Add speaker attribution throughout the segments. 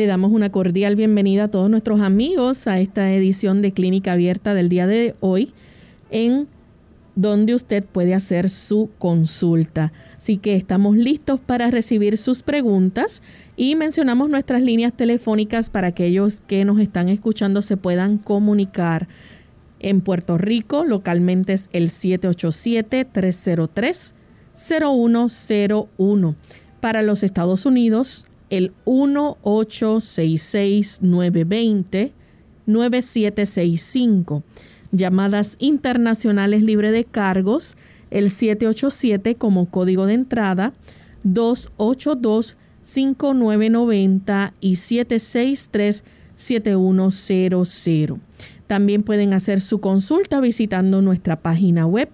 Speaker 1: Le damos una cordial bienvenida a todos nuestros amigos a esta edición de Clínica Abierta del día de hoy, en donde usted puede hacer su consulta. Así que estamos listos para recibir sus preguntas y mencionamos nuestras líneas telefónicas para aquellos que nos están escuchando se puedan comunicar. En Puerto Rico, localmente es el 787-303-0101. Para los Estados Unidos, el 1-866-920-9765. Llamadas internacionales libre de cargos, el 787 como código de entrada, 282-5990 y 763-7100. También pueden hacer su consulta visitando nuestra página web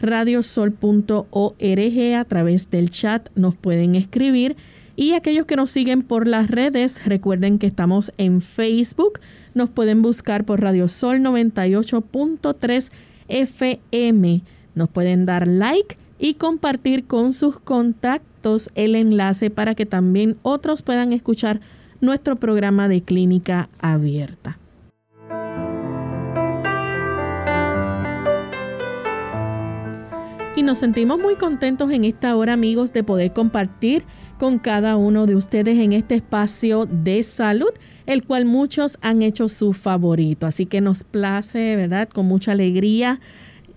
Speaker 1: radiosol.org a través del chat. Nos pueden escribir y aquellos que nos siguen por las redes, recuerden que estamos en Facebook. Nos pueden buscar por Radio Sol 98.3 FM. Nos pueden dar like y compartir con sus contactos el enlace para que también otros puedan escuchar nuestro programa de clínica abierta. Y nos sentimos muy contentos en esta hora amigos de poder compartir con cada uno de ustedes en este espacio de salud, el cual muchos han hecho su favorito. Así que nos place, ¿verdad? Con mucha alegría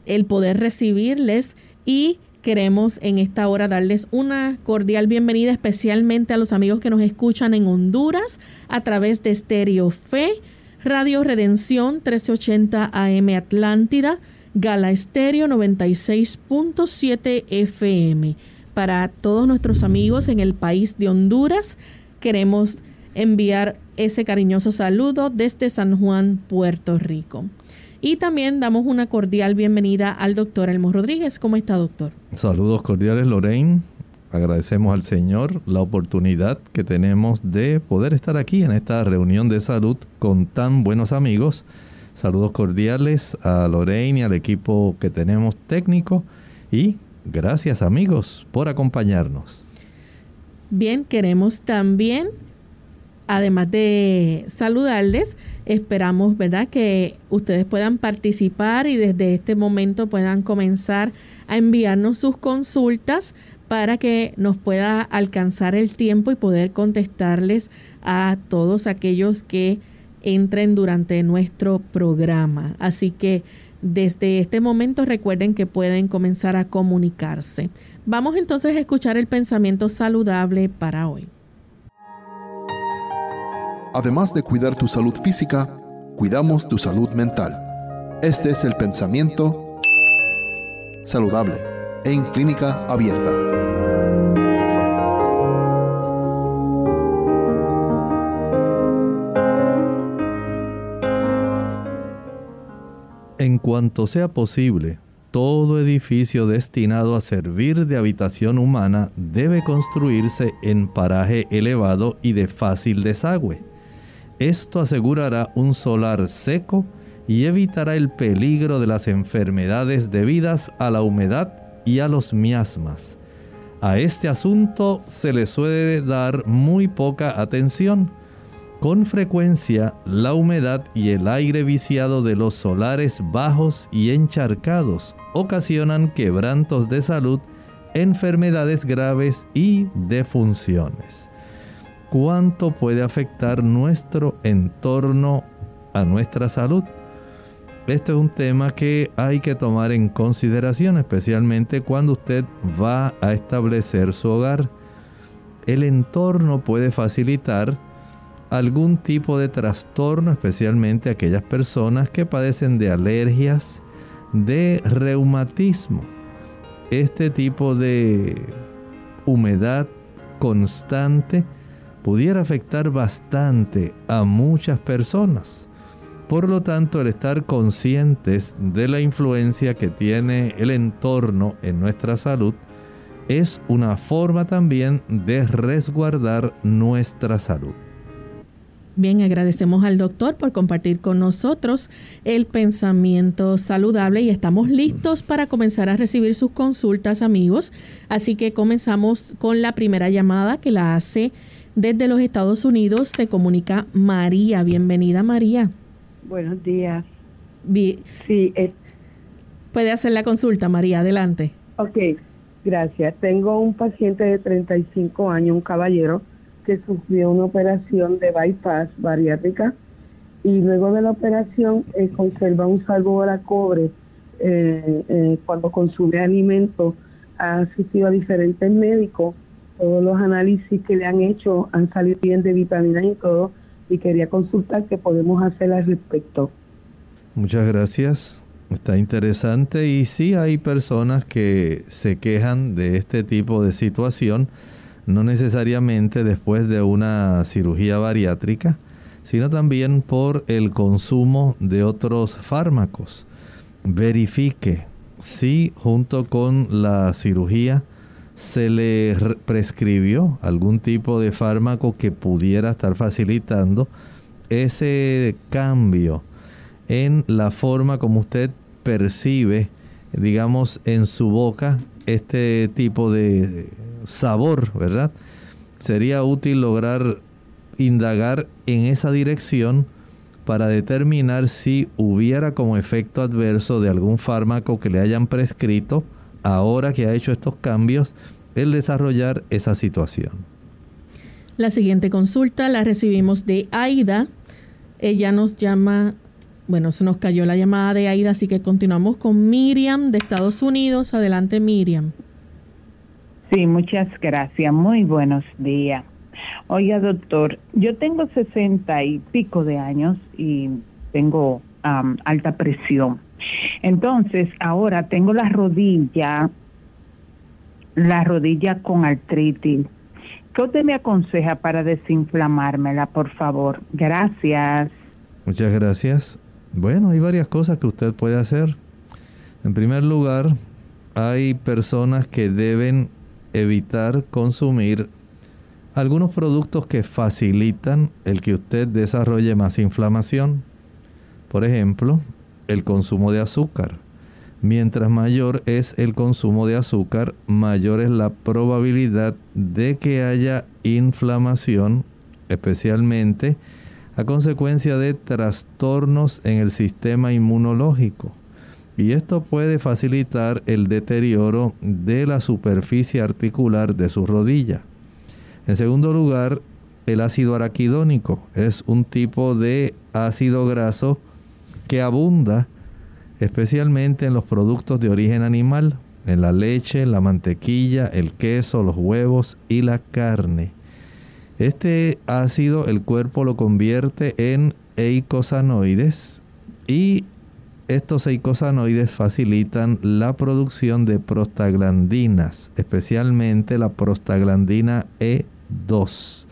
Speaker 1: el poder recibirles y queremos en esta hora darles una cordial bienvenida especialmente a los amigos que nos escuchan en Honduras a través de Stereo Fe, Radio Redención 1380 AM Atlántida, Gala Estéreo 96.7 FM. Para todos nuestros amigos en el país de Honduras, queremos enviar ese cariñoso saludo desde San Juan, Puerto Rico. Y también damos una cordial bienvenida al doctor Elmo Rodríguez. ¿Cómo está, doctor?
Speaker 2: Saludos cordiales, Lorraine. Agradecemos al Señor la oportunidad que tenemos de poder estar aquí en esta reunión de salud con tan buenos amigos Saludos cordiales a Lorraine y al equipo que tenemos técnico y gracias amigos por acompañarnos.
Speaker 1: Bien, queremos también, además de saludarles, esperamos, ¿verdad?, que ustedes puedan participar y desde este momento puedan comenzar a enviarnos sus consultas para que nos pueda alcanzar el tiempo y poder contestarles a todos aquellos que entren durante nuestro programa. Así que desde este momento recuerden que pueden comenzar a comunicarse. Vamos entonces a escuchar el pensamiento saludable para hoy.
Speaker 3: Además de cuidar tu salud física, cuidamos tu salud mental. Este es el pensamiento saludable en clínica abierta.
Speaker 2: En cuanto sea posible, todo edificio destinado a servir de habitación humana debe construirse en paraje elevado y de fácil desagüe. Esto asegurará un solar seco y evitará el peligro de las enfermedades debidas a la humedad y a los miasmas. A este asunto se le suele dar muy poca atención, con frecuencia, la humedad y el aire viciado de los solares bajos y encharcados ocasionan quebrantos de salud, enfermedades graves y defunciones. ¿Cuánto puede afectar nuestro entorno a nuestra salud? Este es un tema que hay que tomar en consideración, especialmente cuando usted va a establecer su hogar. El entorno puede facilitar algún tipo de trastorno, especialmente aquellas personas que padecen de alergias, de reumatismo. Este tipo de humedad constante pudiera afectar bastante a muchas personas. Por lo tanto, el estar conscientes de la influencia que tiene el entorno en nuestra salud es una forma también de resguardar nuestra salud.
Speaker 1: Bien, agradecemos al doctor por compartir con nosotros el pensamiento saludable y estamos listos para comenzar a recibir sus consultas, amigos. Así que comenzamos con la primera llamada que la hace desde los Estados Unidos. Se comunica María. Bienvenida, María.
Speaker 4: Buenos días.
Speaker 1: sí. Puede hacer la consulta, María. Adelante.
Speaker 4: Ok, gracias. Tengo un paciente de 35 años, un caballero que sufrió una operación de bypass bariátrica y luego de la operación eh, conserva un sabor a cobre eh, eh, cuando consume alimentos. Ha asistido a diferentes médicos. Todos los análisis que le han hecho han salido bien de vitaminas y todo. Y quería consultar qué podemos hacer al respecto.
Speaker 2: Muchas gracias. Está interesante y sí hay personas que se quejan de este tipo de situación no necesariamente después de una cirugía bariátrica, sino también por el consumo de otros fármacos. Verifique si junto con la cirugía se le prescribió algún tipo de fármaco que pudiera estar facilitando ese cambio en la forma como usted percibe, digamos, en su boca este tipo de sabor, ¿verdad? Sería útil lograr indagar en esa dirección para determinar si hubiera como efecto adverso de algún fármaco que le hayan prescrito, ahora que ha hecho estos cambios, el desarrollar esa situación.
Speaker 1: La siguiente consulta la recibimos de Aida. Ella nos llama, bueno, se nos cayó la llamada de Aida, así que continuamos con Miriam de Estados Unidos. Adelante, Miriam.
Speaker 5: Sí, muchas gracias. Muy buenos días. Oiga, doctor, yo tengo sesenta y pico de años y tengo alta presión. Entonces, ahora tengo la rodilla, la rodilla con artritis. ¿Qué usted me aconseja para desinflamármela, por favor? Gracias.
Speaker 2: Muchas gracias. Bueno, hay varias cosas que usted puede hacer. En primer lugar, hay personas que deben evitar consumir algunos productos que facilitan el que usted desarrolle más inflamación. Por ejemplo, el consumo de azúcar. Mientras mayor es el consumo de azúcar, mayor es la probabilidad de que haya inflamación, especialmente a consecuencia de trastornos en el sistema inmunológico y esto puede facilitar el deterioro de la superficie articular de su rodilla. En segundo lugar, el ácido araquidónico es un tipo de ácido graso que abunda especialmente en los productos de origen animal, en la leche, la mantequilla, el queso, los huevos y la carne. Este ácido el cuerpo lo convierte en eicosanoides y estos eicosanoides facilitan la producción de prostaglandinas, especialmente la prostaglandina E2.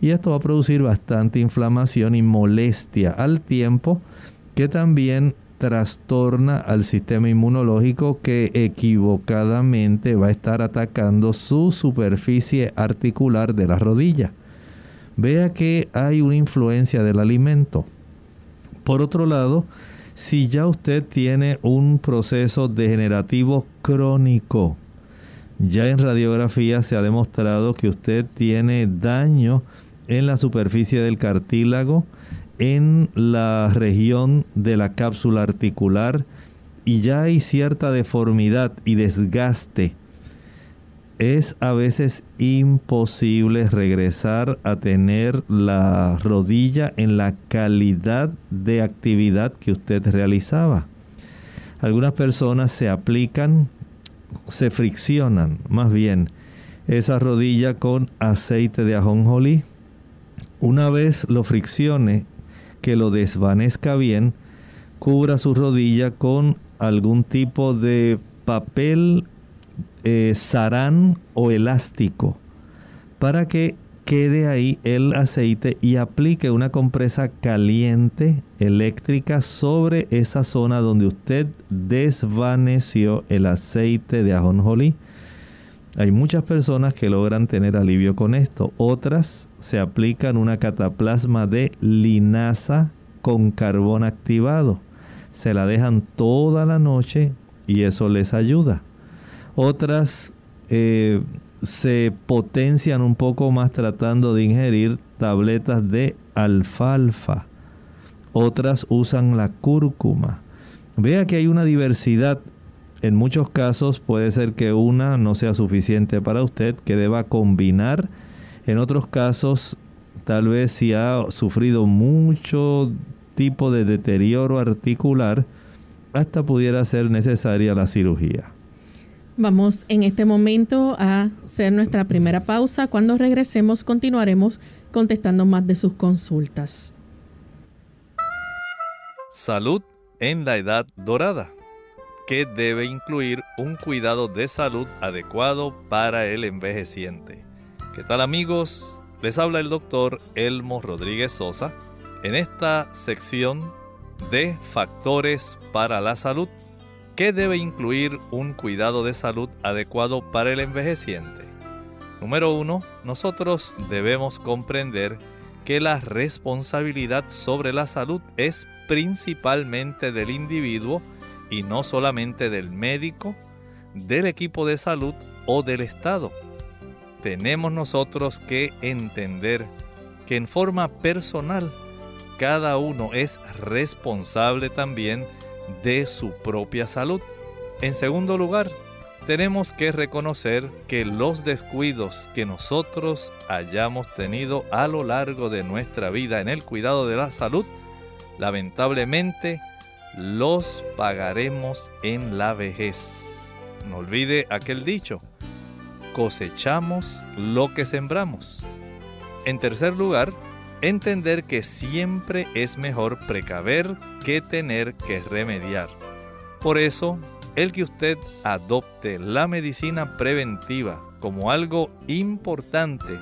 Speaker 2: Y esto va a producir bastante inflamación y molestia al tiempo que también trastorna al sistema inmunológico que equivocadamente va a estar atacando su superficie articular de la rodilla. Vea que hay una influencia del alimento. Por otro lado, si ya usted tiene un proceso degenerativo crónico. Ya en radiografía se ha demostrado que usted tiene daño en la superficie del cartílago, en la región de la cápsula articular y ya hay cierta deformidad y desgaste es a veces imposible regresar a tener la rodilla en la calidad de actividad que usted realizaba. Algunas personas se aplican, se friccionan más bien esa rodilla con aceite de ajonjolí. Una vez lo friccione, que lo desvanezca bien, cubra su rodilla con algún tipo de papel eh, sarán o elástico para que quede ahí el aceite y aplique una compresa caliente eléctrica sobre esa zona donde usted desvaneció el aceite de ajonjolí. Hay muchas personas que logran tener alivio con esto. Otras se aplican una cataplasma de linaza con carbón activado. Se la dejan toda la noche y eso les ayuda. Otras eh, se potencian un poco más tratando de ingerir tabletas de alfalfa. Otras usan la cúrcuma. Vea que hay una diversidad en muchos casos puede ser que una no sea suficiente para usted, que deba combinar. En otros casos, tal vez si ha sufrido mucho tipo de deterioro articular, hasta pudiera ser necesaria la cirugía.
Speaker 1: Vamos en este momento a hacer nuestra primera pausa. Cuando regresemos continuaremos contestando más de sus consultas.
Speaker 2: Salud en la edad dorada que debe incluir un cuidado de salud adecuado para el envejeciente. ¿Qué tal amigos? Les habla el doctor Elmo Rodríguez Sosa en esta sección de factores para la salud que debe incluir un cuidado de salud adecuado para el envejeciente. Número uno, nosotros debemos comprender que la responsabilidad sobre la salud es principalmente del individuo y no solamente del médico, del equipo de salud o del Estado. Tenemos nosotros que entender que en forma personal cada uno es responsable también de su propia salud. En segundo lugar, tenemos que reconocer que los descuidos que nosotros hayamos tenido a lo largo de nuestra vida en el cuidado de la salud, lamentablemente los pagaremos en la vejez. No olvide aquel dicho, cosechamos lo que sembramos. En tercer lugar, entender que siempre es mejor precaver que tener que remediar. Por eso, el que usted adopte la medicina preventiva como algo importante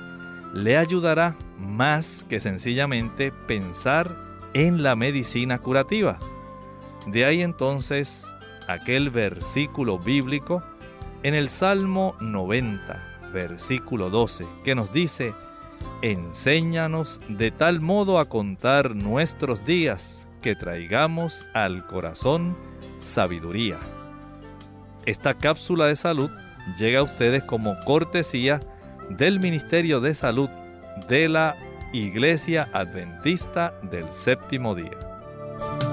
Speaker 2: le ayudará más que sencillamente pensar en la medicina curativa. De ahí entonces aquel versículo bíblico en el Salmo 90, versículo 12, que nos dice, Enséñanos de tal modo a contar nuestros días que traigamos al corazón sabiduría. Esta cápsula de salud llega a ustedes como cortesía del Ministerio de Salud de la Iglesia Adventista del Séptimo Día.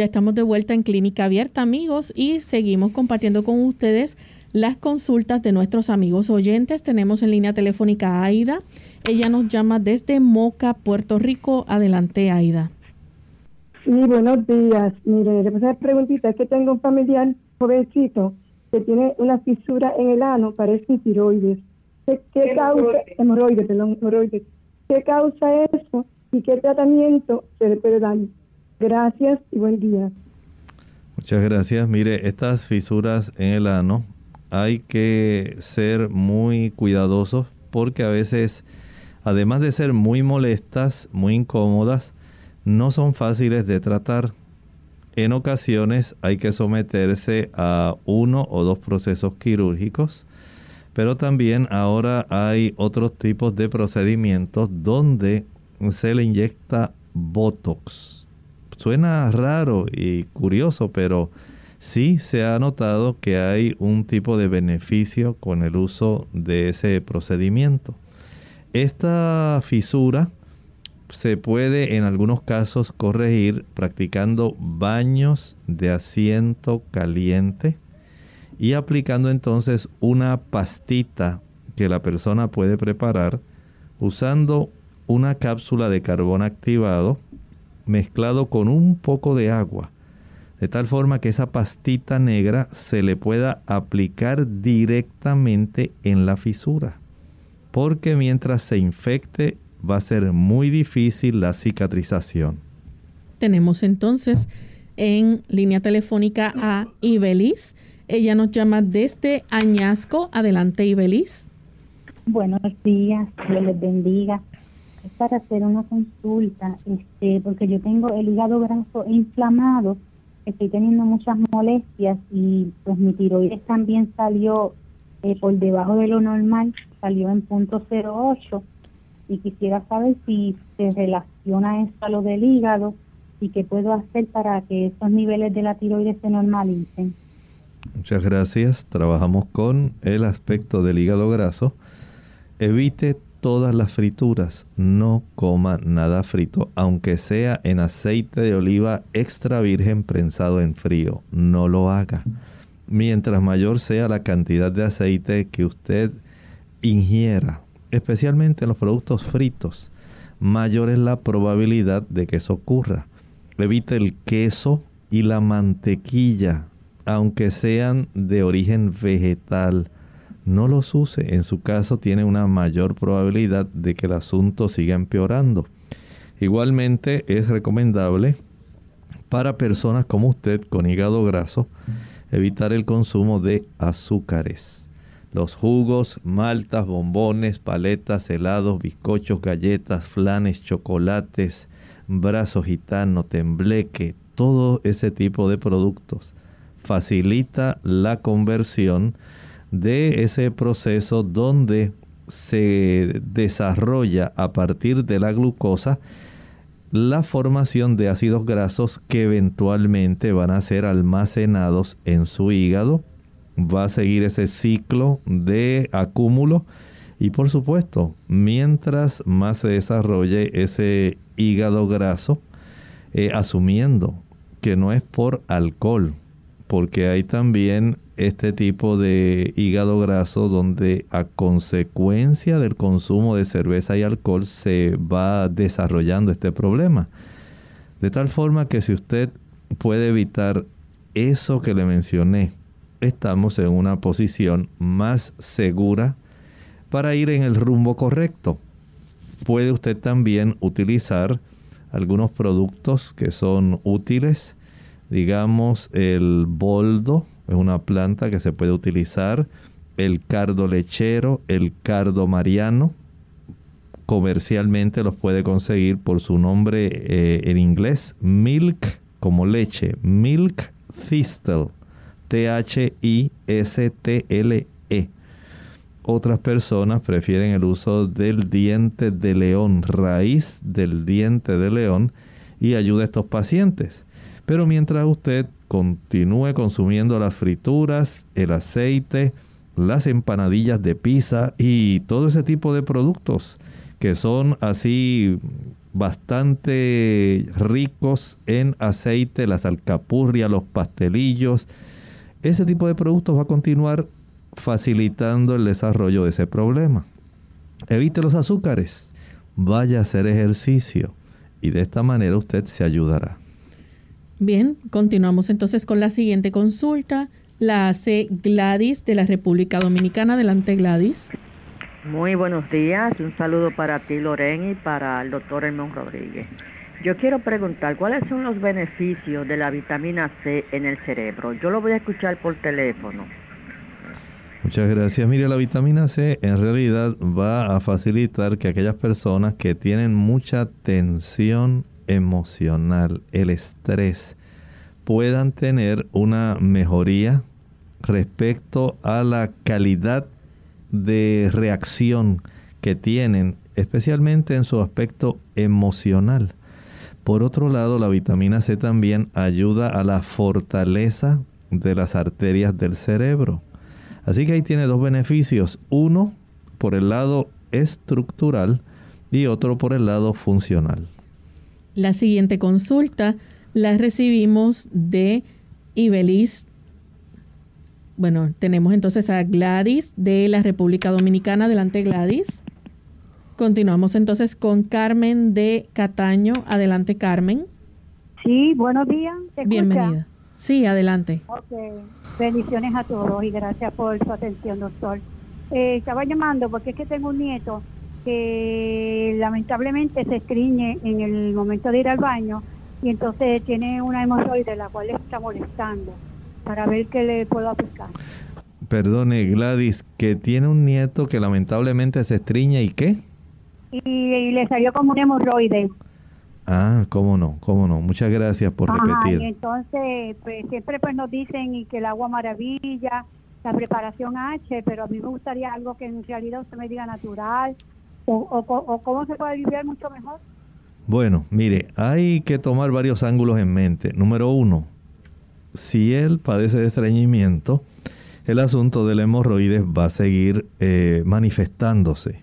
Speaker 1: Ya estamos de vuelta en Clínica Abierta, amigos, y seguimos compartiendo con ustedes las consultas de nuestros amigos oyentes. Tenemos en línea telefónica a Aida. Ella nos llama desde Moca, Puerto Rico. Adelante, Aida.
Speaker 4: Sí, buenos días. Mire, le preguntita. Es que tengo un familiar jovencito
Speaker 6: que tiene una fisura en el ano, parece tiroides. ¿Qué, qué causa? Hemorroides, perdón, hemorroides. ¿Qué causa eso y qué tratamiento se le puede dar? Gracias y buen día.
Speaker 2: Muchas gracias. Mire, estas fisuras en el ano hay que ser muy cuidadosos porque a veces, además de ser muy molestas, muy incómodas, no son fáciles de tratar. En ocasiones hay que someterse a uno o dos procesos quirúrgicos, pero también ahora hay otros tipos de procedimientos donde se le inyecta Botox. Suena raro y curioso, pero sí se ha notado que hay un tipo de beneficio con el uso de ese procedimiento. Esta fisura se puede en algunos casos corregir practicando baños de asiento caliente y aplicando entonces una pastita que la persona puede preparar usando una cápsula de carbón activado mezclado con un poco de agua, de tal forma que esa pastita negra se le pueda aplicar directamente en la fisura, porque mientras se infecte va a ser muy difícil la cicatrización.
Speaker 1: Tenemos entonces en línea telefónica a Ibelis. Ella nos llama desde Añasco. Adelante, Ibelis.
Speaker 7: Buenos días, Dios les bendiga. Para hacer una consulta, este, porque yo tengo el hígado graso inflamado, estoy teniendo muchas molestias y pues mi tiroides también salió eh, por debajo de lo normal, salió en punto 08 y quisiera saber si se relaciona esto a lo del hígado y qué puedo hacer para que esos niveles de la tiroides se normalicen.
Speaker 2: Muchas gracias. Trabajamos con el aspecto del hígado graso. Evite todas las frituras. No coma nada frito, aunque sea en aceite de oliva extra virgen prensado en frío. No lo haga. Mientras mayor sea la cantidad de aceite que usted ingiera, especialmente en los productos fritos, mayor es la probabilidad de que eso ocurra. Evite el queso y la mantequilla, aunque sean de origen vegetal. No los use, en su caso tiene una mayor probabilidad de que el asunto siga empeorando. Igualmente es recomendable para personas como usted con hígado graso evitar el consumo de azúcares los jugos, maltas, bombones, paletas, helados, bizcochos, galletas, flanes, chocolates, brazo gitano, tembleque, todo ese tipo de productos facilita la conversión de ese proceso donde se desarrolla a partir de la glucosa la formación de ácidos grasos que eventualmente van a ser almacenados en su hígado. Va a seguir ese ciclo de acúmulo y por supuesto, mientras más se desarrolle ese hígado graso, eh, asumiendo que no es por alcohol, porque hay también este tipo de hígado graso donde a consecuencia del consumo de cerveza y alcohol se va desarrollando este problema. De tal forma que si usted puede evitar eso que le mencioné, estamos en una posición más segura para ir en el rumbo correcto. Puede usted también utilizar algunos productos que son útiles. Digamos, el boldo es una planta que se puede utilizar. El cardo lechero, el cardo mariano. Comercialmente los puede conseguir por su nombre eh, en inglés, milk como leche, milk thistle T-H-I-S-T-L-E. Otras personas prefieren el uso del diente de león, raíz del diente de león, y ayuda a estos pacientes. Pero mientras usted continúe consumiendo las frituras, el aceite, las empanadillas de pizza y todo ese tipo de productos que son así bastante ricos en aceite, las alcapurrias, los pastelillos, ese tipo de productos va a continuar facilitando el desarrollo de ese problema. Evite los azúcares, vaya a hacer ejercicio y de esta manera usted se ayudará.
Speaker 1: Bien, continuamos entonces con la siguiente consulta. la hace Gladys de la República Dominicana. Adelante, Gladys.
Speaker 8: Muy buenos días. Un saludo para ti, Loren, y para el doctor Hermón Rodríguez. Yo quiero preguntar, ¿cuáles son los beneficios de la vitamina C en el cerebro? Yo lo voy a escuchar por teléfono.
Speaker 2: Muchas gracias. Mire, la vitamina C en realidad va a facilitar que aquellas personas que tienen mucha tensión emocional, el estrés, puedan tener una mejoría respecto a la calidad de reacción que tienen, especialmente en su aspecto emocional. Por otro lado, la vitamina C también ayuda a la fortaleza de las arterias del cerebro. Así que ahí tiene dos beneficios. Uno por el lado estructural y otro por el lado funcional.
Speaker 1: La siguiente consulta la recibimos de Ibelis. Bueno, tenemos entonces a Gladys de la República Dominicana. Adelante, Gladys. Continuamos entonces con Carmen de Cataño. Adelante, Carmen.
Speaker 9: Sí, buenos días.
Speaker 1: Bienvenida. Sí, adelante.
Speaker 9: Okay. Bendiciones a todos y gracias por su atención, doctor. Eh, estaba llamando porque es que tengo un nieto que lamentablemente se estriñe en el momento de ir al baño y entonces tiene una hemorroide la cual le está molestando para ver qué le puedo aplicar.
Speaker 2: Perdone, Gladys, que tiene un nieto que lamentablemente se estriñe y qué?
Speaker 9: y, le salió como un hemorroide.
Speaker 2: Ah, cómo no, cómo no. Muchas gracias por repetir.
Speaker 9: Y entonces, pues siempre pues nos dicen y que el agua maravilla, la preparación H, pero a mí me gustaría algo que en realidad usted me diga natural o, cómo se puede vivir mucho mejor.
Speaker 2: Bueno, mire, hay que tomar varios ángulos en mente. Número uno, si él padece de estreñimiento, el asunto del hemorroides va a seguir eh, manifestándose.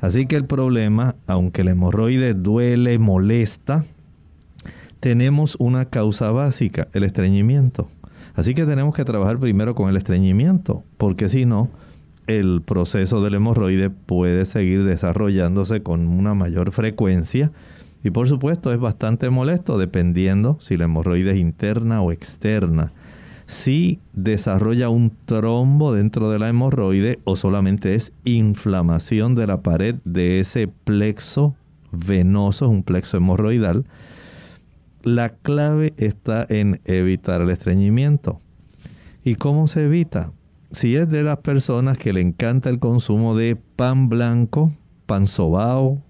Speaker 2: Así que el problema, aunque el hemorroide duele, molesta, tenemos una causa básica, el estreñimiento. Así que tenemos que trabajar primero con el estreñimiento, porque si no, el proceso del hemorroide puede seguir desarrollándose con una mayor frecuencia y por supuesto es bastante molesto dependiendo si la hemorroide es interna o externa si desarrolla un trombo dentro de la hemorroide o solamente es inflamación de la pared de ese plexo venoso, un plexo hemorroidal. La clave está en evitar el estreñimiento. ¿Y cómo se evita? Si es de las personas que le encanta el consumo de pan blanco, pan sobao,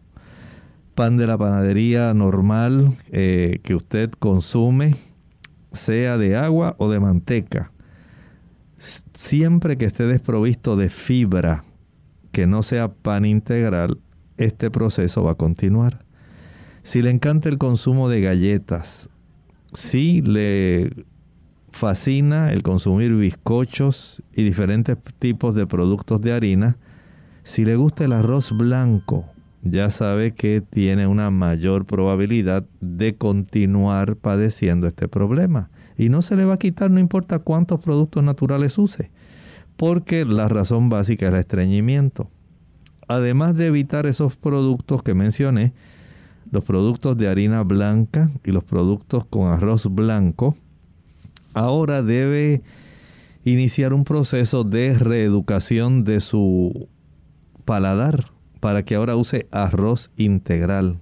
Speaker 2: pan de la panadería normal eh, que usted consume, sea de agua o de manteca, siempre que esté desprovisto de fibra, que no sea pan integral, este proceso va a continuar. Si le encanta el consumo de galletas, si le fascina el consumir bizcochos y diferentes tipos de productos de harina, si le gusta el arroz blanco, ya sabe que tiene una mayor probabilidad de continuar padeciendo este problema. Y no se le va a quitar no importa cuántos productos naturales use, porque la razón básica es el estreñimiento. Además de evitar esos productos que mencioné, los productos de harina blanca y los productos con arroz blanco, ahora debe iniciar un proceso de reeducación de su paladar para que ahora use arroz integral,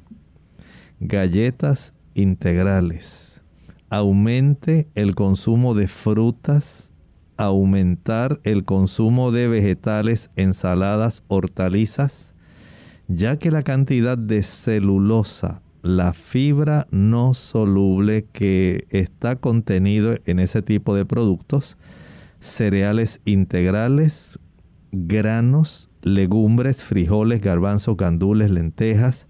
Speaker 2: galletas integrales, aumente el consumo de frutas, aumentar el consumo de vegetales, ensaladas, hortalizas, ya que la cantidad de celulosa, la fibra no soluble que está contenido en ese tipo de productos, cereales integrales, granos, legumbres, frijoles, garbanzos, gandules, lentejas,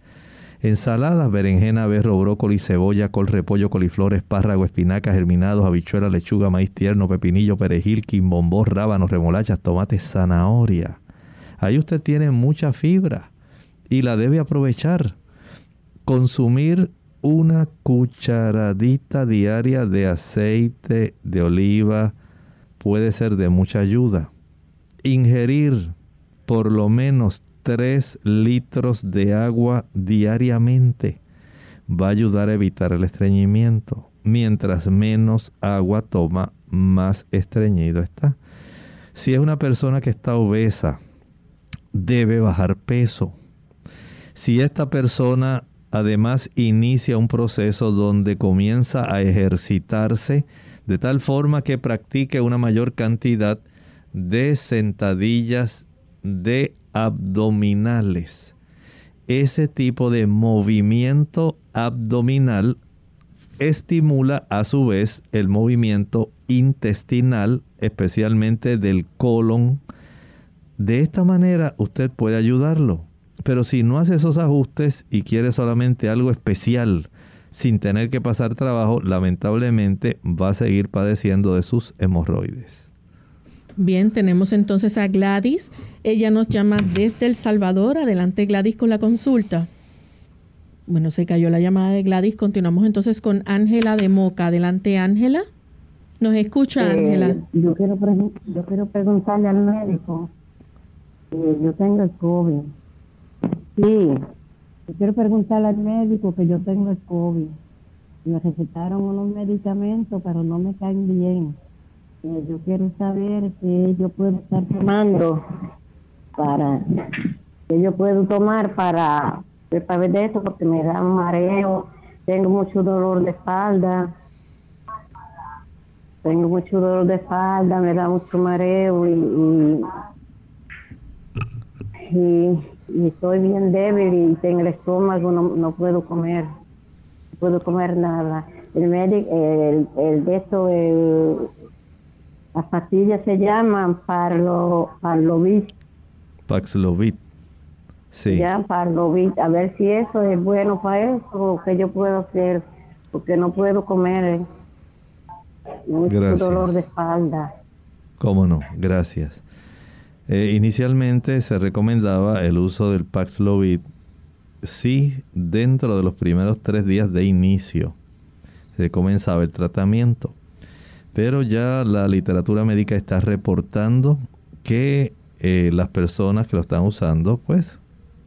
Speaker 2: ensaladas, berenjena, berro, brócoli, cebolla, col, repollo, coliflor, espárrago, espinacas, germinados, habichuela, lechuga, maíz tierno, pepinillo, perejil, quimbombó, rábanos, remolachas, tomates, zanahoria. Ahí usted tiene mucha fibra y la debe aprovechar. Consumir una cucharadita diaria de aceite de oliva puede ser de mucha ayuda. Ingerir por lo menos 3 litros de agua diariamente. Va a ayudar a evitar el estreñimiento. Mientras menos agua toma, más estreñido está. Si es una persona que está obesa, debe bajar peso. Si esta persona además inicia un proceso donde comienza a ejercitarse de tal forma que practique una mayor cantidad de sentadillas de abdominales. Ese tipo de movimiento abdominal estimula a su vez el movimiento intestinal, especialmente del colon. De esta manera usted puede ayudarlo. Pero si no hace esos ajustes y quiere solamente algo especial, sin tener que pasar trabajo, lamentablemente va a seguir padeciendo de sus hemorroides.
Speaker 1: Bien, tenemos entonces a Gladys. Ella nos llama desde El Salvador. Adelante Gladys con la consulta. Bueno, se cayó la llamada de Gladys. Continuamos entonces con Ángela de Moca. Adelante, Ángela. ¿Nos escucha, eh, Ángela?
Speaker 10: yo, quiero yo quiero preguntarle al médico. yo tengo el COVID. Sí, yo quiero preguntarle al médico que yo tengo el COVID. Me recetaron unos medicamentos, pero no me caen bien. yo quiero saber si yo puedo estar tomando para que yo puedo tomar para ver de eso porque me da un mareo, tengo mucho dolor de espalda, tengo mucho dolor de espalda, me da mucho mareo y, y, estoy bien débil y tengo el estómago, no, puedo comer, no puedo comer nada. El médico, el, el de esto, el, las pastillas se llaman Parlo, Parlovit.
Speaker 2: Paxlovit.
Speaker 10: Sí. Ya, para a ver si eso es bueno para eso o qué yo puedo hacer, porque no puedo comer. Eh. Mucho dolor de espalda.
Speaker 2: ¿Cómo no? Gracias. Eh, inicialmente se recomendaba el uso del Paxlovid si dentro de los primeros tres días de inicio se comenzaba el tratamiento. Pero ya la literatura médica está reportando que eh, las personas que lo están usando, pues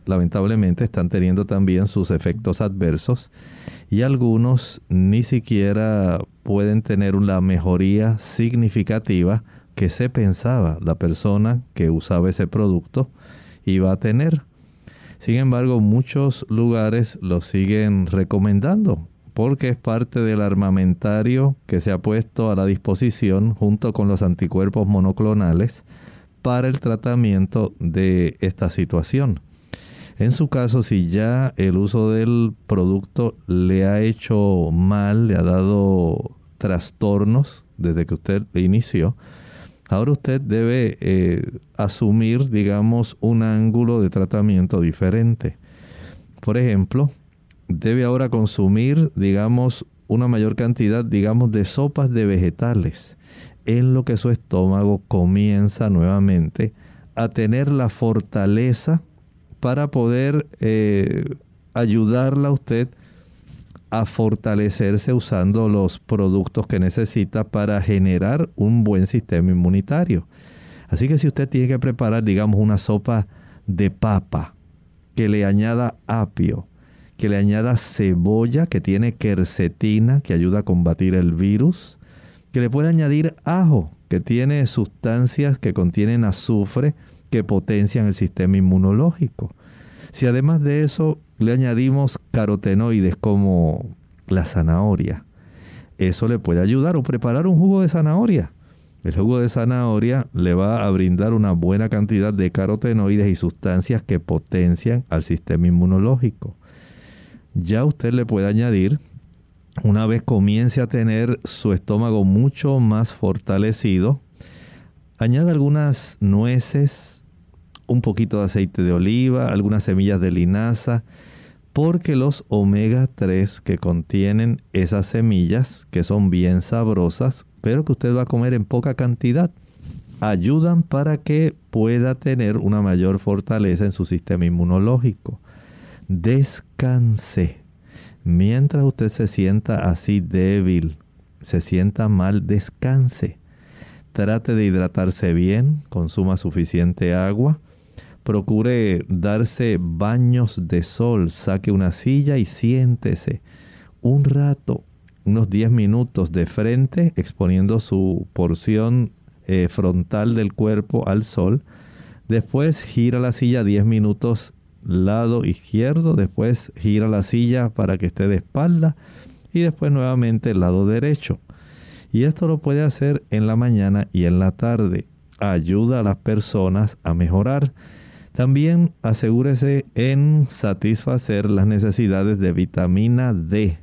Speaker 2: lamentablemente están teniendo también sus efectos adversos y algunos ni siquiera pueden tener una mejoría significativa que se pensaba la persona que usaba ese producto iba a tener. Sin embargo, muchos lugares lo siguen recomendando porque es parte del armamentario que se ha puesto a la disposición junto con los anticuerpos monoclonales para el tratamiento de esta situación. En su caso, si ya el uso del producto le ha hecho mal, le ha dado trastornos desde que usted inició, ahora usted debe eh, asumir, digamos, un ángulo de tratamiento diferente. Por ejemplo, debe ahora consumir, digamos, una mayor cantidad, digamos, de sopas de vegetales, en lo que su estómago comienza nuevamente a tener la fortaleza para poder eh, ayudarla a usted a fortalecerse usando los productos que necesita para generar un buen sistema inmunitario. Así que si usted tiene que preparar, digamos, una sopa de papa que le añada apio, que le añada cebolla que tiene quercetina que ayuda a combatir el virus, que le puede añadir ajo que tiene sustancias que contienen azufre que potencian el sistema inmunológico. Si además de eso le añadimos carotenoides como la zanahoria, eso le puede ayudar o preparar un jugo de zanahoria. El jugo de zanahoria le va a brindar una buena cantidad de carotenoides y sustancias que potencian al sistema inmunológico. Ya usted le puede añadir, una vez comience a tener su estómago mucho más fortalecido, añade algunas nueces, un poquito de aceite de oliva, algunas semillas de linaza, porque los omega 3 que contienen esas semillas, que son bien sabrosas, pero que usted va a comer en poca cantidad, ayudan para que pueda tener una mayor fortaleza en su sistema inmunológico. Descanse. Mientras usted se sienta así débil, se sienta mal, descanse. Trate de hidratarse bien, consuma suficiente agua procure darse baños de sol, saque una silla y siéntese un rato. unos 10 minutos de frente, exponiendo su porción eh, frontal del cuerpo al sol. Después gira la silla 10 minutos lado izquierdo, después gira la silla para que esté de espalda y después nuevamente el lado derecho. Y esto lo puede hacer en la mañana y en la tarde. Ayuda a las personas a mejorar. También asegúrese en satisfacer las necesidades de vitamina D.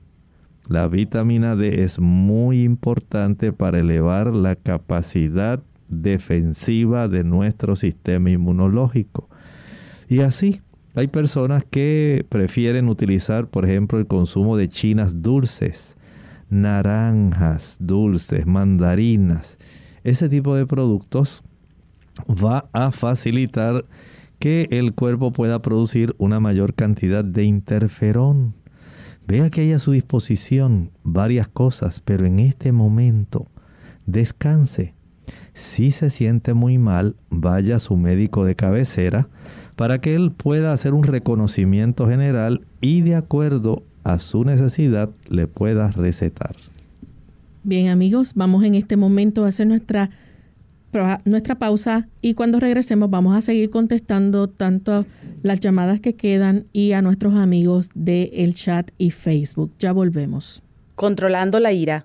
Speaker 2: La vitamina D es muy importante para elevar la capacidad defensiva de nuestro sistema inmunológico. Y así, hay personas que prefieren utilizar, por ejemplo, el consumo de chinas dulces, naranjas dulces, mandarinas. Ese tipo de productos va a facilitar que el cuerpo pueda producir una mayor cantidad de interferón. Vea que hay a su disposición varias cosas, pero en este momento descanse. Si se siente muy mal, vaya a su médico de cabecera para que él pueda hacer un reconocimiento general y de acuerdo a su necesidad le pueda recetar.
Speaker 1: Bien amigos, vamos en este momento a hacer nuestra nuestra pausa y cuando regresemos vamos a seguir contestando tanto las llamadas que quedan y a nuestros amigos del el chat y Facebook. Ya volvemos.
Speaker 11: Controlando la ira.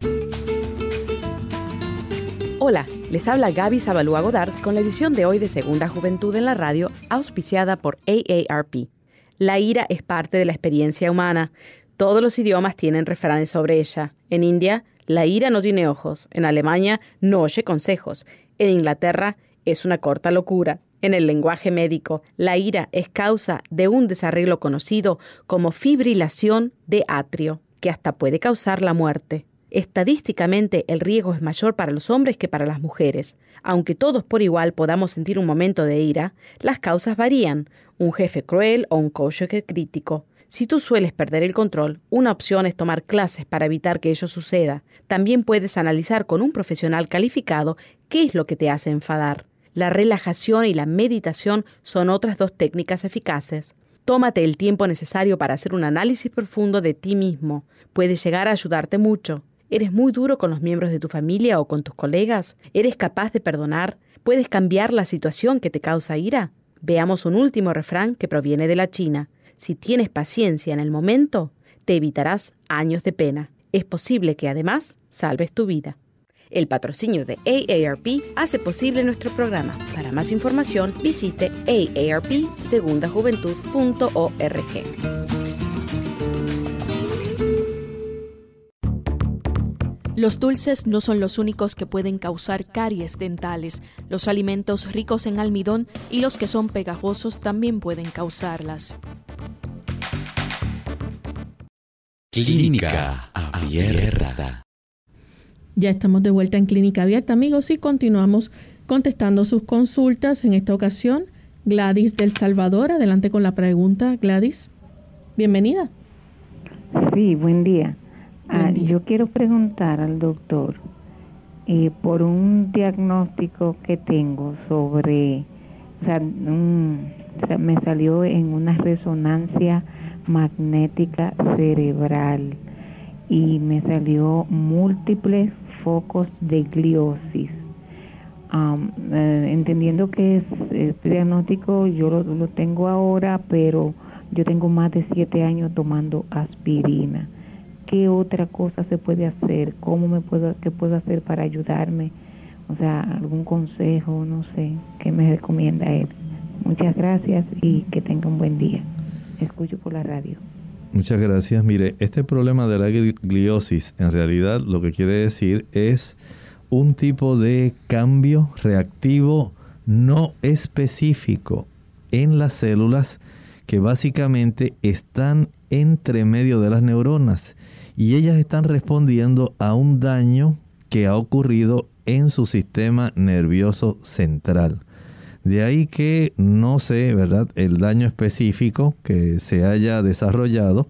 Speaker 11: Hola, les habla Gaby Zabalúa Godard con la edición de hoy de Segunda Juventud en la Radio, auspiciada por AARP. La ira es parte de la experiencia humana. Todos los idiomas tienen refranes sobre ella. En India, la ira no tiene ojos. En Alemania, no oye consejos. En Inglaterra es una corta locura. En el lenguaje médico, la ira es causa de un desarreglo conocido como fibrilación de atrio, que hasta puede causar la muerte. Estadísticamente, el riesgo es mayor para los hombres que para las mujeres. Aunque todos por igual podamos sentir un momento de ira, las causas varían, un jefe cruel o un cónyuge crítico. Si tú sueles perder el control, una opción es tomar clases para evitar que ello suceda. También puedes analizar con un profesional calificado qué es lo que te hace enfadar. La relajación y la meditación son otras dos técnicas eficaces. Tómate el tiempo necesario para hacer un análisis profundo de ti mismo. Puede llegar a ayudarte mucho. ¿Eres muy duro con los miembros de tu familia o con tus colegas? ¿Eres capaz de perdonar? ¿Puedes cambiar la situación que te causa ira? Veamos un último refrán que proviene de la China. Si tienes paciencia en el momento, te evitarás años de pena. Es posible que además salves tu vida. El patrocinio de AARP hace posible nuestro programa. Para más información, visite aarpsegundajuventud.org.
Speaker 12: Los dulces no son los únicos que pueden causar caries dentales. Los alimentos ricos en almidón y los que son pegajosos también pueden causarlas.
Speaker 13: Clínica Abierta.
Speaker 1: Ya estamos de vuelta en Clínica Abierta, amigos, y continuamos contestando sus consultas. En esta ocasión, Gladys del Salvador. Adelante con la pregunta, Gladys. Bienvenida.
Speaker 5: Sí, buen día. Ah, yo quiero preguntar al doctor eh, por un diagnóstico que tengo sobre, o sea, me salió en una resonancia magnética cerebral y me salió múltiples focos de gliosis. Eh, entendiendo que es, este diagnóstico yo lo, lo, tengo ahora, pero yo tengo más de siete años tomando aspirina. ¿Qué otra cosa se puede hacer? ¿Cómo me puedo, qué puedo hacer para ayudarme? O sea, algún consejo, no sé, ¿qué me recomienda él? Muchas gracias y que tenga un buen día. Escucho por la radio.
Speaker 2: Muchas gracias. Mire, este problema de la gliosis en realidad lo que quiere decir es un tipo de cambio reactivo no específico en las células que básicamente están entre medio de las neuronas y ellas están respondiendo a un daño que ha ocurrido en su sistema nervioso central. De ahí que no sé, ¿verdad?, el daño específico que se haya desarrollado,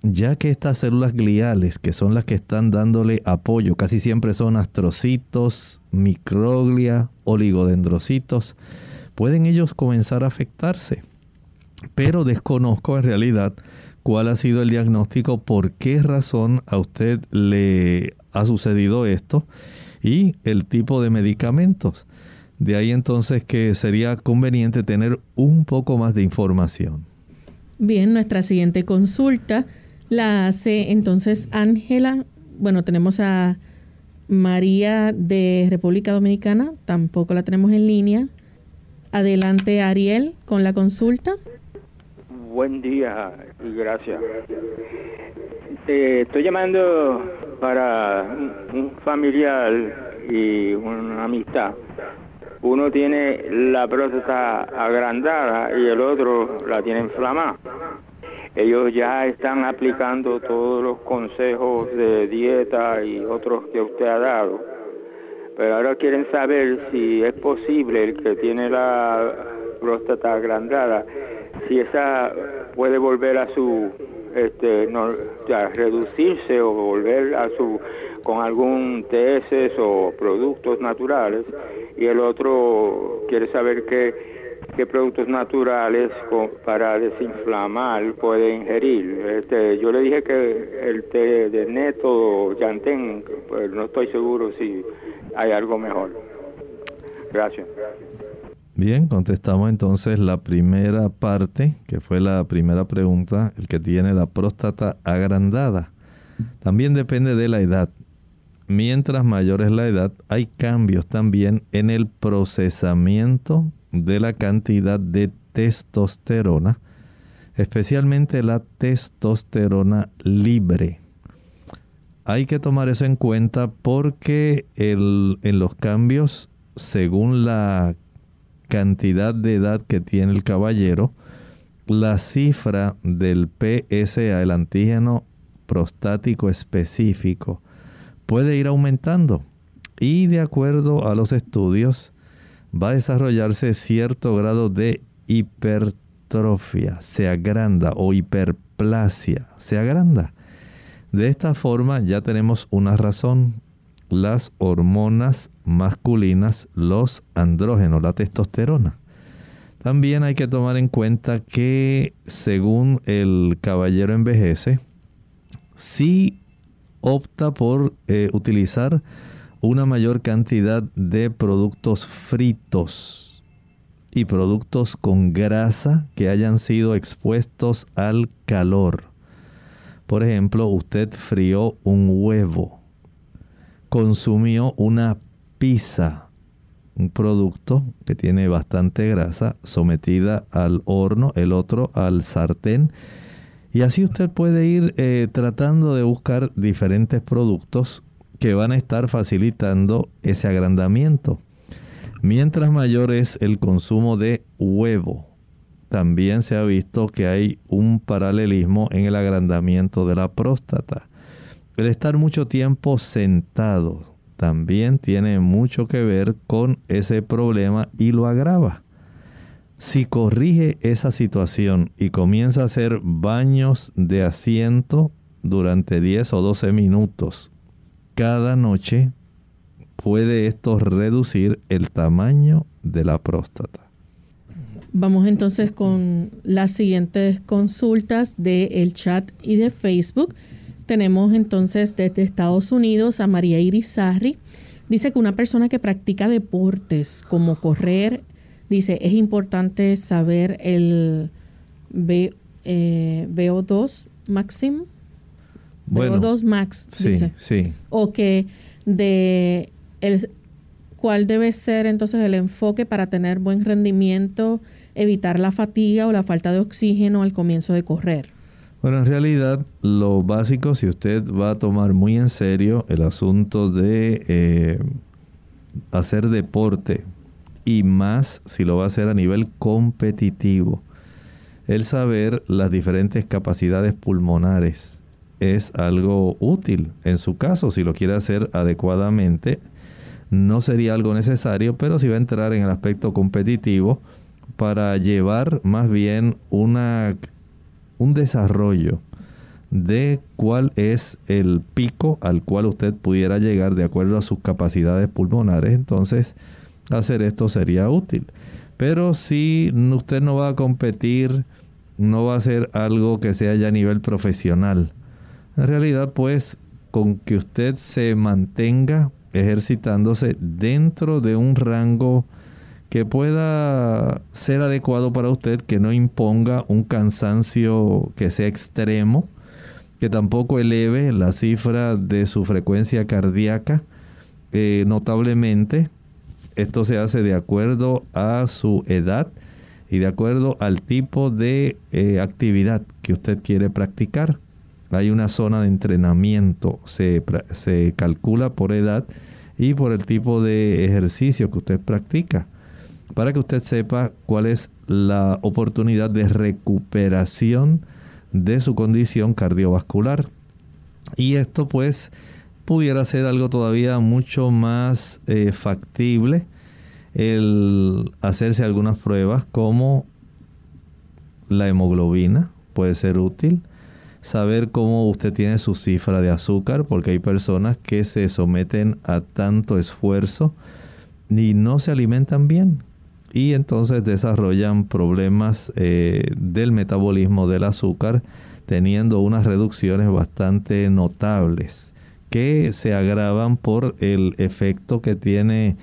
Speaker 2: ya que estas células gliales, que son las que están dándole apoyo, casi siempre son astrocitos, microglia, oligodendrocitos, pueden ellos comenzar a afectarse. Pero desconozco en realidad cuál ha sido el diagnóstico, por qué razón a usted le ha sucedido esto y el tipo de medicamentos. De ahí entonces que sería conveniente tener un poco más de información.
Speaker 1: Bien, nuestra siguiente consulta la hace entonces Ángela. Bueno, tenemos a María de República Dominicana, tampoco la tenemos en línea. Adelante Ariel con la consulta.
Speaker 14: Buen día y gracias. estoy llamando para un familiar y una amistad uno tiene la próstata agrandada y el otro la tiene inflamada. Ellos ya están aplicando todos los consejos de dieta y otros que usted ha dado, pero ahora quieren saber si es posible el que tiene la próstata agrandada, si esa puede volver a su este no, reducirse o volver a su con algún TS o productos naturales y el otro quiere saber qué, qué productos naturales para desinflamar puede ingerir. Este, yo le dije que el té de neto o llantén, pues no estoy seguro si hay algo mejor. Gracias.
Speaker 2: Bien, contestamos entonces la primera parte, que fue la primera pregunta, el que tiene la próstata agrandada. También depende de la edad mientras mayor es la edad, hay cambios también en el procesamiento de la cantidad de testosterona, especialmente la testosterona libre. Hay que tomar eso en cuenta porque en los cambios, según la cantidad de edad que tiene el caballero, la cifra del PSA, el antígeno prostático específico, puede ir aumentando y de acuerdo a los estudios va a desarrollarse cierto grado de hipertrofia, se agranda o hiperplasia, se agranda. De esta forma ya tenemos una razón. Las hormonas masculinas, los andrógenos, la testosterona. También hay que tomar en cuenta que según el caballero envejece, si opta por eh, utilizar una mayor cantidad de productos fritos y productos con grasa que hayan sido expuestos al calor. Por ejemplo, usted frió un huevo, consumió una pizza, un producto que tiene bastante grasa sometida al horno, el otro al sartén y así usted puede ir eh, tratando de buscar diferentes productos que van a estar facilitando ese agrandamiento. Mientras mayor es el consumo de huevo, también se ha visto que hay un paralelismo en el agrandamiento de la próstata. El estar mucho tiempo sentado también tiene mucho que ver con ese problema y lo agrava. Si corrige esa situación y comienza a hacer baños de asiento durante 10 o 12 minutos cada noche, puede esto reducir el tamaño de la próstata.
Speaker 1: Vamos entonces con las siguientes consultas del chat y de Facebook. Tenemos entonces desde Estados Unidos a María Irizarri. Dice que una persona que practica deportes como correr, Dice, es importante saber el B, eh, VO2 máximo. VO2 max,
Speaker 2: sí,
Speaker 1: dice.
Speaker 2: Sí.
Speaker 1: O que de el, cuál debe ser entonces el enfoque para tener buen rendimiento, evitar la fatiga o la falta de oxígeno al comienzo de correr.
Speaker 2: Bueno, en realidad lo básico, si usted va a tomar muy en serio el asunto de eh, hacer deporte, y más si lo va a hacer a nivel competitivo. El saber las diferentes capacidades pulmonares es algo útil. En su caso, si lo quiere hacer adecuadamente, no sería algo necesario, pero si va a entrar en el aspecto competitivo para llevar más bien una, un desarrollo de cuál es el pico al cual usted pudiera llegar de acuerdo a sus capacidades pulmonares. Entonces, hacer esto sería útil. Pero si usted no va a competir no va a ser algo que sea ya a nivel profesional. En realidad, pues, con que usted se mantenga ejercitándose dentro de un rango que pueda ser adecuado para usted, que no imponga un cansancio que sea extremo, que tampoco eleve la cifra de su frecuencia cardíaca eh, notablemente. Esto se hace de acuerdo a su edad y de acuerdo al tipo de eh, actividad que usted quiere practicar. Hay una zona de entrenamiento, se, se calcula por edad y por el tipo de ejercicio que usted practica para que usted sepa cuál es la oportunidad de recuperación de su condición cardiovascular. Y esto pues pudiera ser algo todavía mucho más eh, factible el hacerse algunas pruebas como la hemoglobina puede ser útil saber cómo usted tiene su cifra de azúcar porque hay personas que se someten a tanto esfuerzo y no se alimentan bien y entonces desarrollan problemas eh, del metabolismo del azúcar teniendo unas reducciones bastante notables que se agravan por el efecto que tiene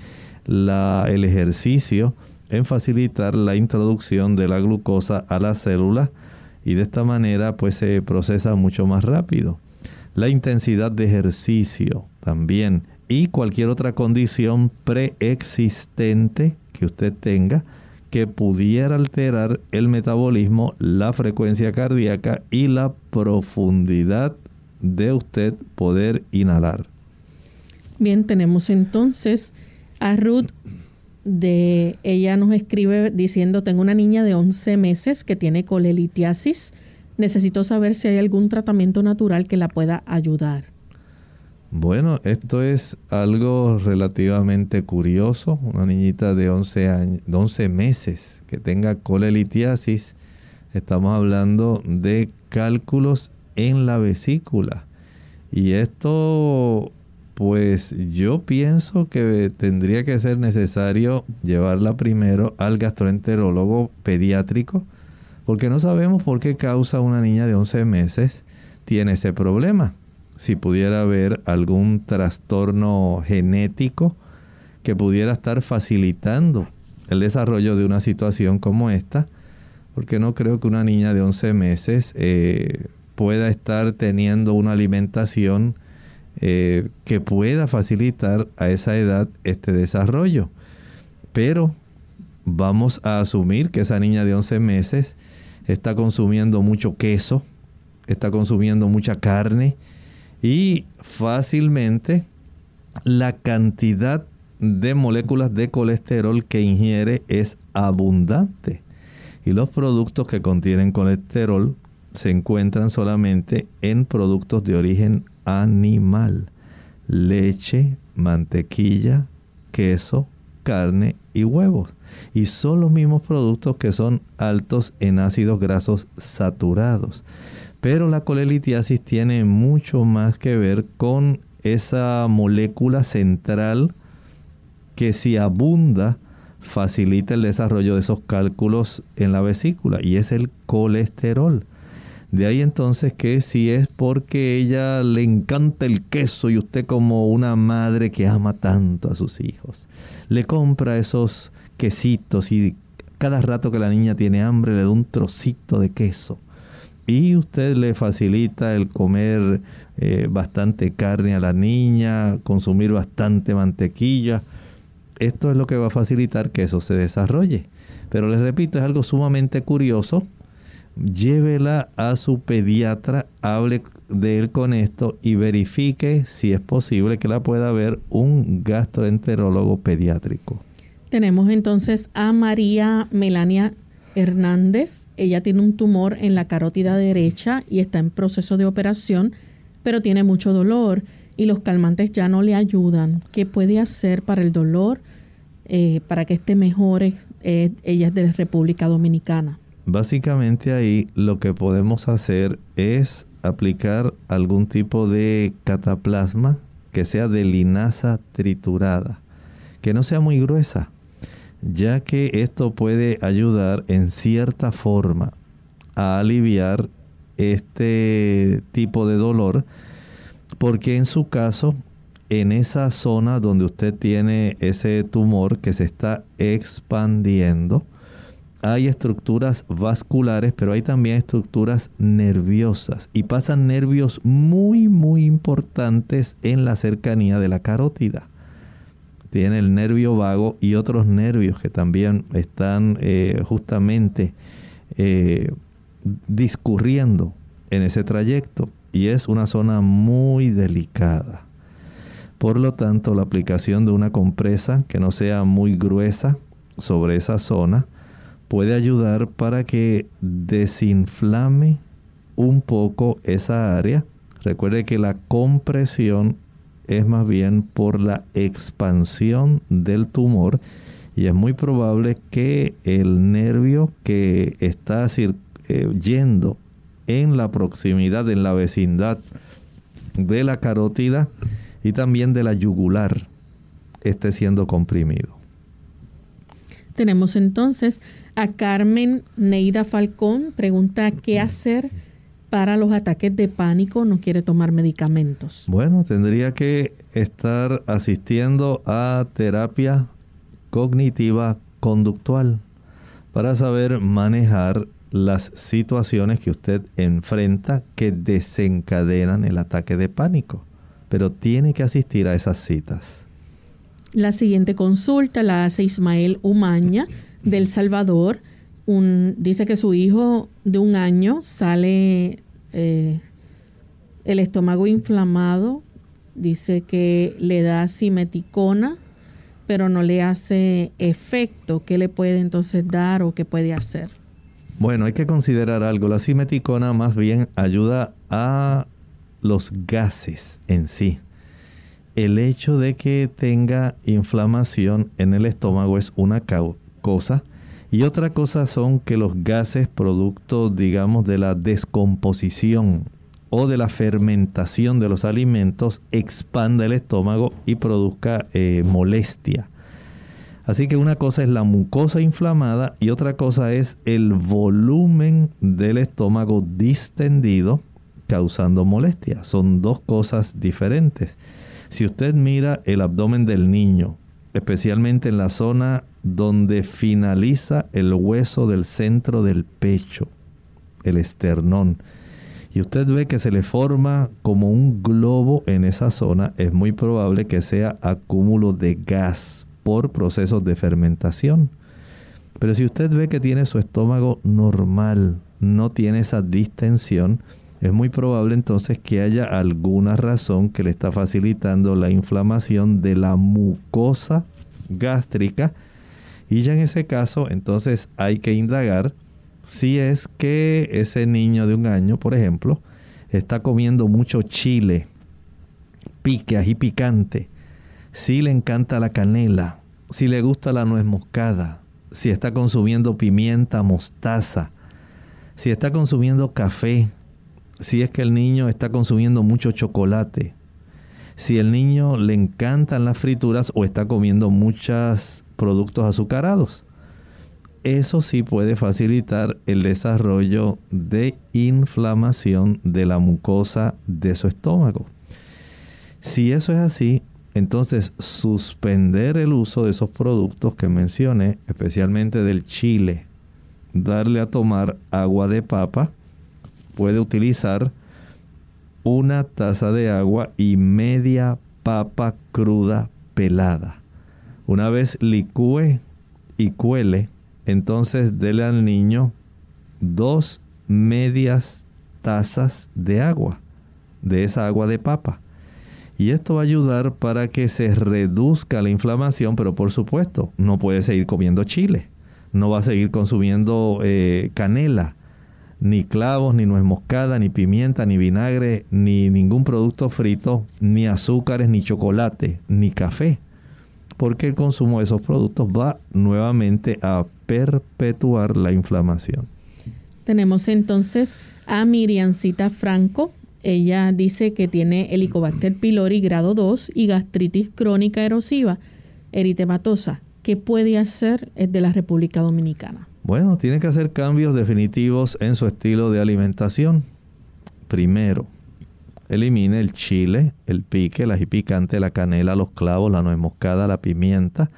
Speaker 2: el ejercicio en facilitar la introducción de la glucosa a la célula y de esta manera pues se procesa mucho más rápido. La intensidad de ejercicio también y cualquier otra condición preexistente que usted tenga que pudiera alterar el metabolismo, la frecuencia cardíaca y la profundidad de usted poder inhalar.
Speaker 1: Bien, tenemos entonces a Ruth de ella nos escribe diciendo, "Tengo una niña de 11 meses que tiene colelitiasis. Necesito saber si hay algún tratamiento natural que la pueda ayudar."
Speaker 2: Bueno, esto es algo relativamente curioso. Una niñita de 11, años, 11 meses que tenga colelitiasis. Estamos hablando de cálculos en la vesícula. Y esto, pues yo pienso que tendría que ser necesario llevarla primero al gastroenterólogo pediátrico, porque no sabemos por qué causa una niña de 11 meses tiene ese problema si pudiera haber algún trastorno genético que pudiera estar facilitando el desarrollo de una situación como esta, porque no creo que una niña de 11 meses eh, pueda estar teniendo una alimentación eh, que pueda facilitar a esa edad este desarrollo. Pero vamos a asumir que esa niña de 11 meses está consumiendo mucho queso, está consumiendo mucha carne, y fácilmente la cantidad de moléculas de colesterol que ingiere es abundante. Y los productos que contienen colesterol se encuentran solamente en productos de origen animal. Leche, mantequilla, queso, carne y huevos. Y son los mismos productos que son altos en ácidos grasos saturados. Pero la colelitiasis tiene mucho más que ver con esa molécula central que si abunda facilita el desarrollo de esos cálculos en la vesícula y es el colesterol. De ahí entonces que si es porque ella le encanta el queso y usted como una madre que ama tanto a sus hijos, le compra esos quesitos y cada rato que la niña tiene hambre le da un trocito de queso y usted le facilita el comer eh, bastante carne a la niña, consumir bastante mantequilla. Esto es lo que va a facilitar que eso se desarrolle. Pero les repito, es algo sumamente curioso. Llévela a su pediatra, hable de él con esto y verifique si es posible que la pueda ver un gastroenterólogo pediátrico.
Speaker 1: Tenemos entonces a María Melania Hernández. Ella tiene un tumor en la carótida derecha y está en proceso de operación, pero tiene mucho dolor y los calmantes ya no le ayudan. ¿Qué puede hacer para el dolor, eh, para que esté mejore? Eh, ella es de República Dominicana.
Speaker 2: Básicamente ahí lo que podemos hacer es aplicar algún tipo de cataplasma que sea de linaza triturada, que no sea muy gruesa ya que esto puede ayudar en cierta forma a aliviar este tipo de dolor porque en su caso en esa zona donde usted tiene ese tumor que se está expandiendo, hay estructuras vasculares, pero hay también estructuras nerviosas y pasan nervios muy, muy importantes en la cercanía de la carótida. Tiene el nervio vago y otros nervios que también están eh, justamente eh, discurriendo en ese trayecto y es una zona muy delicada. Por lo tanto, la aplicación de una compresa que no sea muy gruesa sobre esa zona puede ayudar para que desinflame un poco esa área. Recuerde que la compresión es más bien por la expansión del tumor y es muy probable que el nervio que está eh, yendo en la proximidad, en la vecindad de la carótida, y también de la yugular esté siendo comprimido.
Speaker 1: Tenemos entonces a Carmen Neida Falcón, pregunta qué hacer para los ataques de pánico, no quiere tomar medicamentos.
Speaker 2: Bueno, tendría que estar asistiendo a terapia cognitiva conductual para saber manejar las situaciones que usted enfrenta que desencadenan el ataque de pánico pero tiene que asistir a esas citas.
Speaker 1: La siguiente consulta la hace Ismael Umaña del Salvador. Dice que su hijo de un año sale eh, el estómago inflamado. Dice que le da simeticona, pero no le hace efecto. ¿Qué le puede entonces dar o qué puede hacer?
Speaker 2: Bueno, hay que considerar algo. La simeticona más bien ayuda a los gases en sí. El hecho de que tenga inflamación en el estómago es una cosa y otra cosa son que los gases producto digamos de la descomposición o de la fermentación de los alimentos expanda el estómago y produzca eh, molestia. Así que una cosa es la mucosa inflamada y otra cosa es el volumen del estómago distendido causando molestia. Son dos cosas diferentes. Si usted mira el abdomen del niño, especialmente en la zona donde finaliza el hueso del centro del pecho, el esternón, y usted ve que se le forma como un globo en esa zona, es muy probable que sea acúmulo de gas por procesos de fermentación. Pero si usted ve que tiene su estómago normal, no tiene esa distensión, es muy probable entonces que haya alguna razón que le está facilitando la inflamación de la mucosa gástrica. Y ya en ese caso entonces hay que indagar si es que ese niño de un año, por ejemplo, está comiendo mucho chile, pique, ají picante, si le encanta la canela, si le gusta la nuez moscada, si está consumiendo pimienta, mostaza, si está consumiendo café, si es que el niño está consumiendo mucho chocolate, si el niño le encantan las frituras o está comiendo muchos productos azucarados. Eso sí puede facilitar el desarrollo de inflamación de la mucosa de su estómago. Si eso es así, entonces suspender el uso de esos productos que mencioné, especialmente del chile, darle a tomar agua de papa, puede utilizar una taza de agua y media papa cruda pelada. Una vez licúe y cuele, entonces dele al niño dos medias tazas de agua, de esa agua de papa. Y esto va a ayudar para que se reduzca la inflamación, pero por supuesto no puede seguir comiendo chile, no va a seguir consumiendo eh, canela, ni clavos, ni nuez moscada, ni pimienta, ni vinagre, ni ningún producto frito, ni azúcares, ni chocolate, ni café. Porque el consumo de esos productos va nuevamente a perpetuar la inflamación.
Speaker 1: Tenemos entonces a Miriancita Franco. Ella dice que tiene Helicobacter pylori grado 2 y gastritis crónica erosiva eritematosa. ¿Qué puede hacer? Es de la República Dominicana.
Speaker 2: Bueno, tiene que hacer cambios definitivos en su estilo de alimentación. Primero, elimine el chile, el pique, el ají la canela, los clavos, la nuez moscada, la pimienta,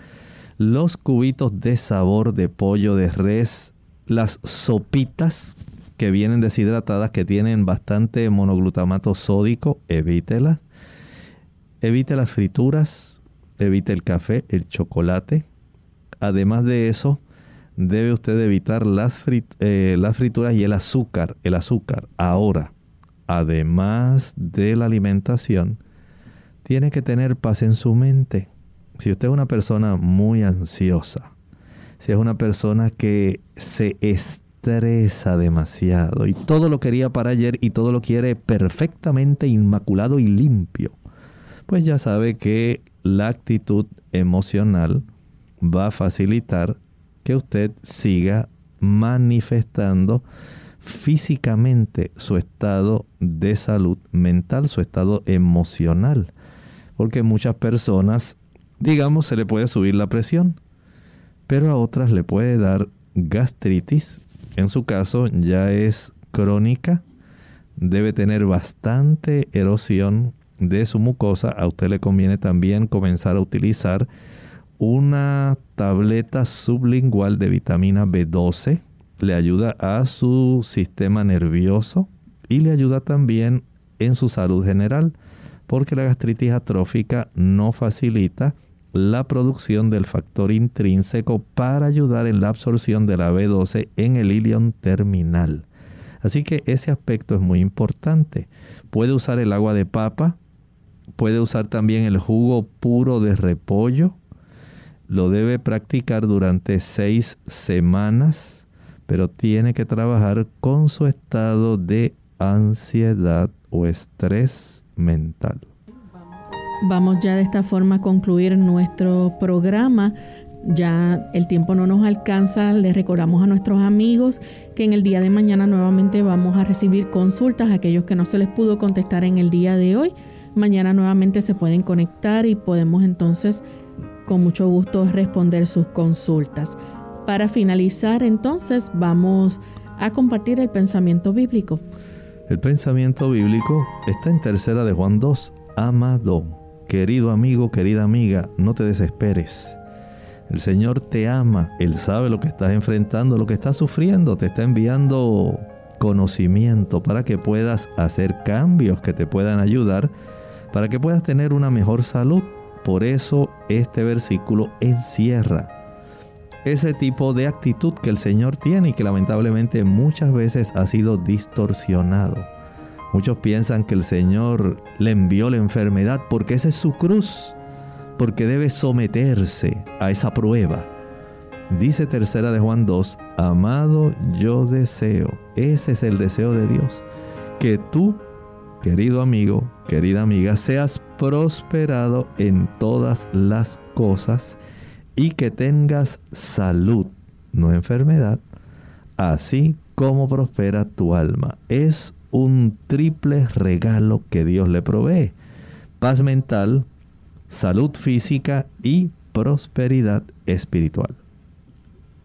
Speaker 2: los cubitos de sabor de pollo de res, las sopitas que vienen deshidratadas que tienen bastante monoglutamato sódico, evítelas. Evite las frituras, evite el café, el chocolate. Además de eso, debe usted evitar las, eh, las frituras y el azúcar. El azúcar. Ahora, además de la alimentación, tiene que tener paz en su mente. Si usted es una persona muy ansiosa, si es una persona que se estresa demasiado y todo lo quería para ayer y todo lo quiere perfectamente inmaculado y limpio, pues ya sabe que la actitud emocional va a facilitar que usted siga manifestando físicamente su estado de salud mental, su estado emocional. Porque muchas personas, digamos, se le puede subir la presión, pero a otras le puede dar gastritis. En su caso ya es crónica, debe tener bastante erosión de su mucosa. A usted le conviene también comenzar a utilizar una tableta sublingual de vitamina B12 le ayuda a su sistema nervioso y le ayuda también en su salud general, porque la gastritis atrófica no facilita la producción del factor intrínseco para ayudar en la absorción de la B12 en el ilion terminal. Así que ese aspecto es muy importante. Puede usar el agua de papa, puede usar también el jugo puro de repollo, lo debe practicar durante seis semanas, pero tiene que trabajar con su estado de ansiedad o estrés mental.
Speaker 1: Vamos ya de esta forma a concluir nuestro programa. Ya el tiempo no nos alcanza. Les recordamos a nuestros amigos que en el día de mañana nuevamente vamos a recibir consultas. Aquellos que no se les pudo contestar en el día de hoy, mañana nuevamente se pueden conectar y podemos entonces con mucho gusto responder sus consultas. Para finalizar, entonces, vamos a compartir el pensamiento bíblico.
Speaker 2: El pensamiento bíblico está en tercera de Juan 2. Amado, querido amigo, querida amiga, no te desesperes. El Señor te ama, Él sabe lo que estás enfrentando, lo que estás sufriendo, te está enviando conocimiento para que puedas hacer cambios que te puedan ayudar, para que puedas tener una mejor salud por eso este versículo encierra ese tipo de actitud que el Señor tiene y que lamentablemente muchas veces ha sido distorsionado. Muchos piensan que el Señor le envió la enfermedad porque esa es su cruz, porque debe someterse a esa prueba. Dice tercera de Juan 2, amado yo deseo, ese es el deseo de Dios, que tú querido amigo, querida amiga, seas prosperado en todas las cosas y que tengas salud, no enfermedad, así como prospera tu alma. Es un triple regalo que Dios le provee. Paz mental, salud física y prosperidad espiritual.